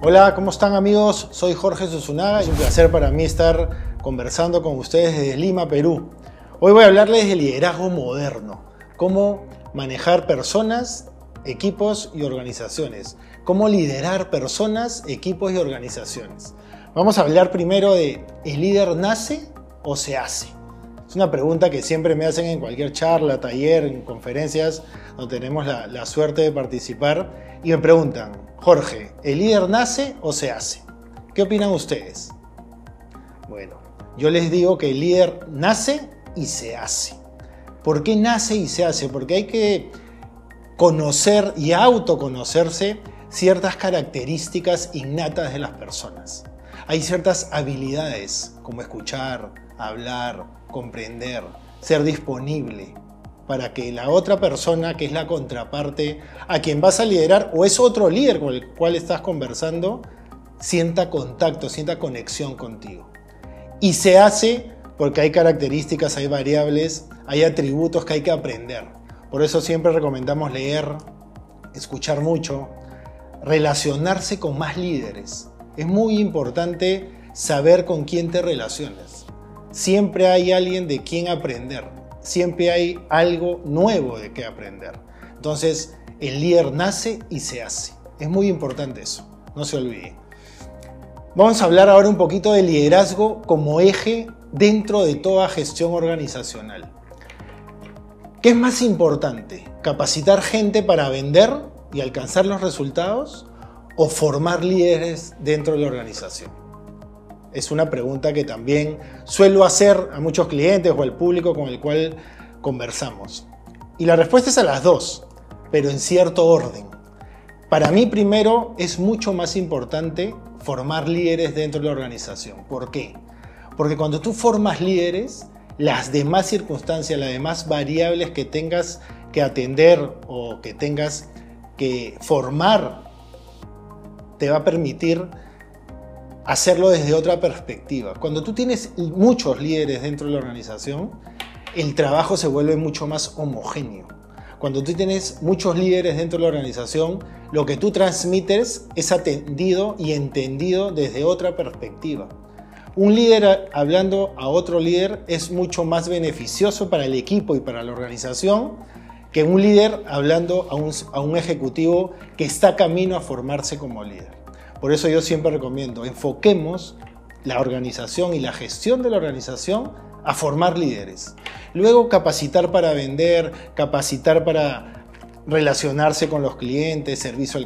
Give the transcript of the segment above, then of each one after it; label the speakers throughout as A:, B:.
A: Hola, ¿cómo están amigos? Soy Jorge Susunaga. Es un placer para mí estar conversando con ustedes desde Lima, Perú. Hoy voy a hablarles de liderazgo moderno, cómo manejar personas, equipos y organizaciones, cómo liderar personas, equipos y organizaciones. Vamos a hablar primero de ¿el líder nace o se hace? Es una pregunta que siempre me hacen en cualquier charla, taller, en conferencias donde tenemos la, la suerte de participar y me preguntan, Jorge, ¿el líder nace o se hace? ¿Qué opinan ustedes? Bueno, yo les digo que el líder nace y se hace. ¿Por qué nace y se hace? Porque hay que conocer y autoconocerse ciertas características innatas de las personas. Hay ciertas habilidades como escuchar, hablar, comprender, ser disponible para que la otra persona, que es la contraparte, a quien vas a liderar o es otro líder con el cual estás conversando, sienta contacto, sienta conexión contigo. Y se hace porque hay características, hay variables, hay atributos que hay que aprender. Por eso siempre recomendamos leer, escuchar mucho, relacionarse con más líderes. Es muy importante saber con quién te relacionas. Siempre hay alguien de quien aprender. Siempre hay algo nuevo de qué aprender. Entonces, el líder nace y se hace. Es muy importante eso. No se olvide. Vamos a hablar ahora un poquito de liderazgo como eje dentro de toda gestión organizacional. ¿Qué es más importante? ¿Capacitar gente para vender y alcanzar los resultados o formar líderes dentro de la organización? Es una pregunta que también suelo hacer a muchos clientes o al público con el cual conversamos. Y la respuesta es a las dos, pero en cierto orden. Para mí primero es mucho más importante formar líderes dentro de la organización. ¿Por qué? Porque cuando tú formas líderes, las demás circunstancias, las demás variables que tengas que atender o que tengas que formar, te va a permitir hacerlo desde otra perspectiva. Cuando tú tienes muchos líderes dentro de la organización, el trabajo se vuelve mucho más homogéneo. Cuando tú tienes muchos líderes dentro de la organización, lo que tú transmites es atendido y entendido desde otra perspectiva. Un líder hablando a otro líder es mucho más beneficioso para el equipo y para la organización que un líder hablando a un, ejecutivo que está camino a formarse como líder. Por eso yo siempre recomiendo, enfoquemos la organización y la gestión de la organización a formar líderes. Luego capacitar para vender, capacitar para relacionarse con los clientes, servicio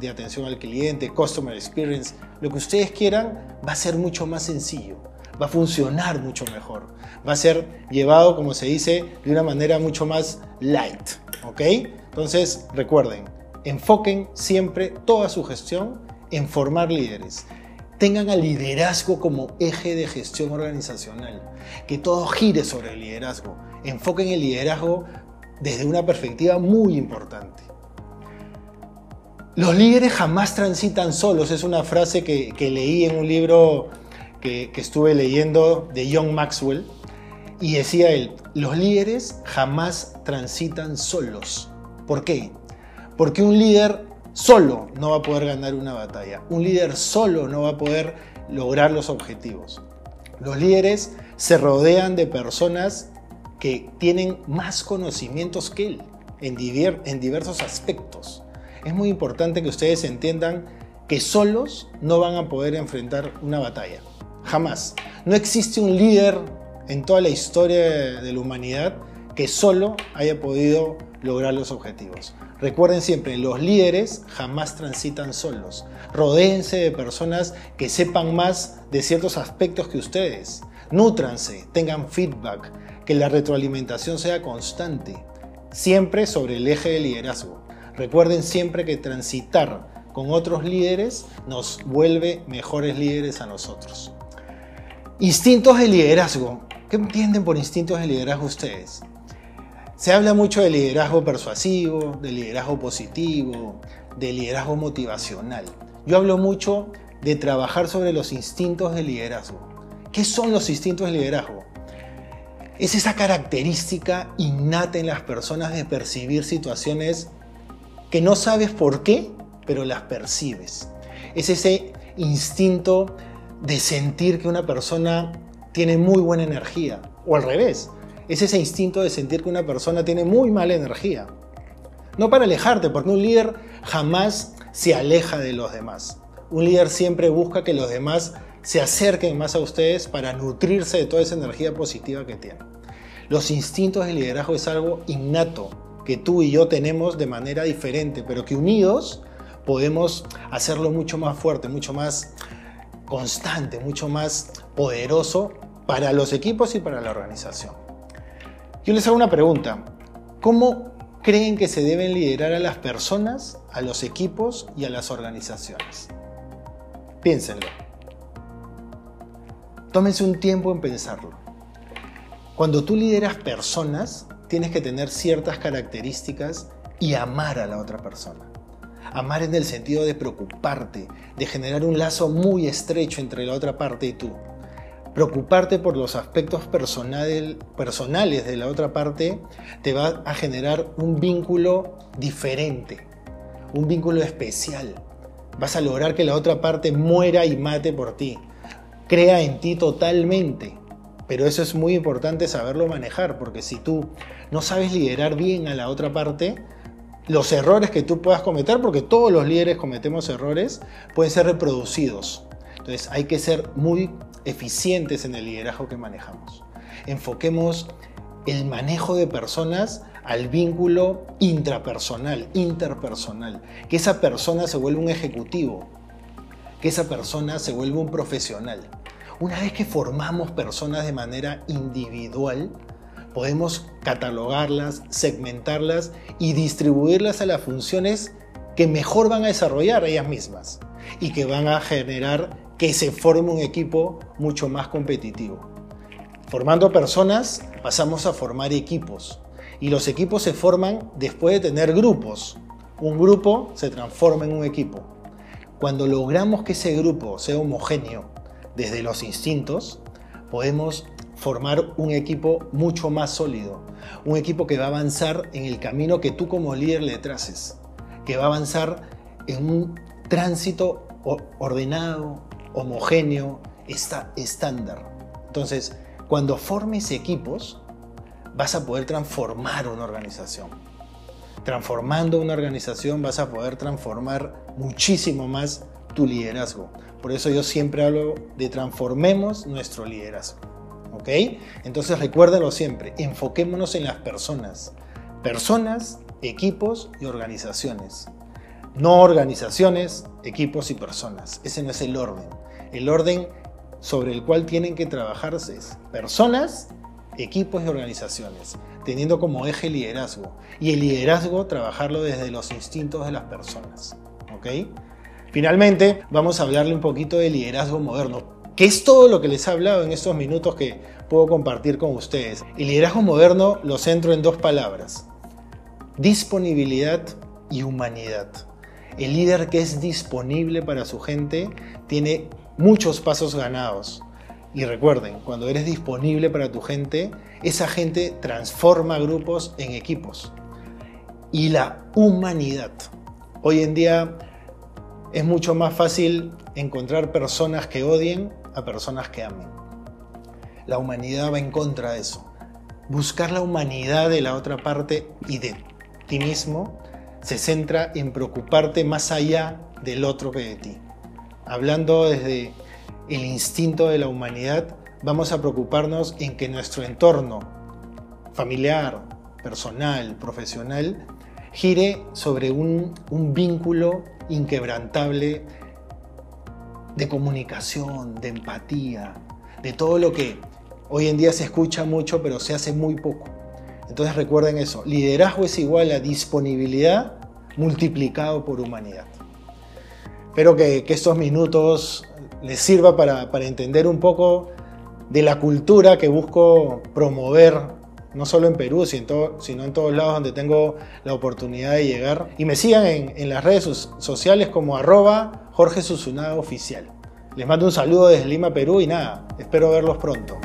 A: de atención al cliente, customer experience, lo que ustedes quieran, va a ser mucho más sencillo, va a funcionar mucho mejor, va a ser llevado, como se dice, de una manera mucho más light, ¿ok? Entonces, recuerden, enfoquen siempre toda su gestión en formar líderes. Tengan al liderazgo como eje de gestión organizacional, que todo gire sobre el liderazgo. Enfoquen el liderazgo desde una perspectiva muy importante. Los líderes jamás transitan solos, es una frase que, leí en un libro que, que estuve leyendo de John Maxwell, y decía él, los líderes jamás transitan solos. ¿Por qué? Porque un líder solo no va a poder ganar una batalla, un líder solo no va a poder lograr los objetivos. Los líderes se rodean de personas que tienen más conocimientos que él en, diversos aspectos. Es muy importante que ustedes entiendan que solos no van a poder enfrentar una batalla. Jamás. No existe un líder en toda la historia de la humanidad que solo haya podido lograr los objetivos. Recuerden siempre, los líderes jamás transitan solos. Rodéense de personas que sepan más de ciertos aspectos que ustedes. Nútranse, tengan feedback, que la retroalimentación sea constante, siempre sobre el eje de liderazgo. Recuerden siempre que transitar con otros líderes nos vuelve mejores líderes a nosotros. Instintos de liderazgo. ¿Qué entienden por instintos de liderazgo ustedes? Se habla mucho de liderazgo persuasivo, de liderazgo positivo, de liderazgo motivacional. Yo hablo mucho de trabajar sobre los instintos de liderazgo. ¿Qué son los instintos de liderazgo? es esa característica innata en las personas de percibir situaciones que no sabes por qué, pero las percibes. es ese instinto de sentir que una persona tiene muy buena energía, o al revés, es ese instinto de sentir que una persona tiene muy mala energía. No para alejarte, porque un líder jamás se aleja de los demás. Un líder siempre busca que los demás se acerquen más a ustedes para nutrirse de toda esa energía positiva que tienen. Los instintos de liderazgo es algo innato que tú y yo tenemos de manera diferente, pero que unidos podemos hacerlo mucho más fuerte, mucho más constante, mucho más poderoso para los equipos y para la organización. Yo les hago una pregunta. ¿Cómo creen que se deben liderar a las personas, a los equipos y a las organizaciones? Piénsenlo. Tómense un tiempo en pensarlo. Cuando tú lideras personas, tienes que tener ciertas características y amar a la otra persona. Amar en el sentido de preocuparte, de generar un lazo muy estrecho entre la otra parte y tú. Preocuparte por los aspectos personales de la otra parte te va a generar un vínculo diferente, un vínculo especial. Vas a lograr que la otra parte muera y mate por ti. Crea en ti totalmente. Pero eso es muy importante saberlo manejar, porque si tú no sabes liderar bien a la otra parte, los errores que tú puedas cometer, porque todos los líderes cometemos errores, pueden ser reproducidos. Entonces hay que ser muy eficientes en el liderazgo que manejamos. Enfoquemos el manejo de personas al vínculo intrapersonal, interpersonal, que esa persona se vuelva un ejecutivo, que esa persona se vuelva un profesional. Una vez que formamos personas de manera individual, podemos catalogarlas, segmentarlas y distribuirlas a las funciones que mejor van a desarrollar ellas mismas y que van a generar que se forme un equipo mucho más competitivo. Formando personas pasamos a formar equipos y los equipos se forman después de tener grupos. Un grupo se transforma en un equipo. Cuando logramos que ese grupo sea homogéneo desde los instintos, podemos formar un equipo mucho más sólido, un equipo que va a avanzar en el camino que tú como líder le traces, que va a avanzar en un tránsito ordenado, homogéneo, está estándar. Entonces, cuando formes equipos, vas a poder transformar una organización. Transformando una organización vas a poder transformar muchísimo más tu liderazgo. Por eso yo siempre hablo de transformemos nuestro liderazgo. ¿Ok? Entonces recuérdenlo siempre, enfoquémonos en las personas. Personas, equipos y organizaciones. No organizaciones, equipos y personas. Ese no es el orden. El orden sobre el cual tienen que trabajarse es personas, equipos y organizaciones, teniendo como eje liderazgo. Y el liderazgo trabajarlo desde los instintos de las personas. ¿Ok? Finalmente, vamos a hablarle un poquito de liderazgo moderno que es todo lo que les he hablado en estos minutos que puedo compartir con ustedes. El liderazgo moderno lo centro en dos palabras, disponibilidad y humanidad. El líder que es disponible para su gente tiene muchos pasos ganados. Y recuerden, cuando eres disponible para tu gente, esa gente transforma grupos en equipos. Y la humanidad. Hoy en día es mucho más fácil encontrar personas que odien a personas que amen. La humanidad va en contra de eso. Buscar la humanidad de la otra parte y de ti mismo se centra en preocuparte más allá del otro que de ti. Hablando desde el instinto de la humanidad, vamos a preocuparnos en que nuestro entorno familiar, personal, profesional, gire sobre un, vínculo inquebrantable de comunicación, de empatía, de todo lo que hoy en día se escucha mucho pero se hace muy poco. Entonces recuerden eso, liderazgo es igual a disponibilidad multiplicado por humanidad. Espero que, estos minutos les sirva para, entender un poco de la cultura que busco promover, no solo en Perú, sino en, todos lados donde tengo la oportunidad de llegar. Y me sigan en, las redes sociales como arroba Jorge Susunaga Oficial. Les mando un saludo desde Lima, Perú y nada, espero verlos pronto.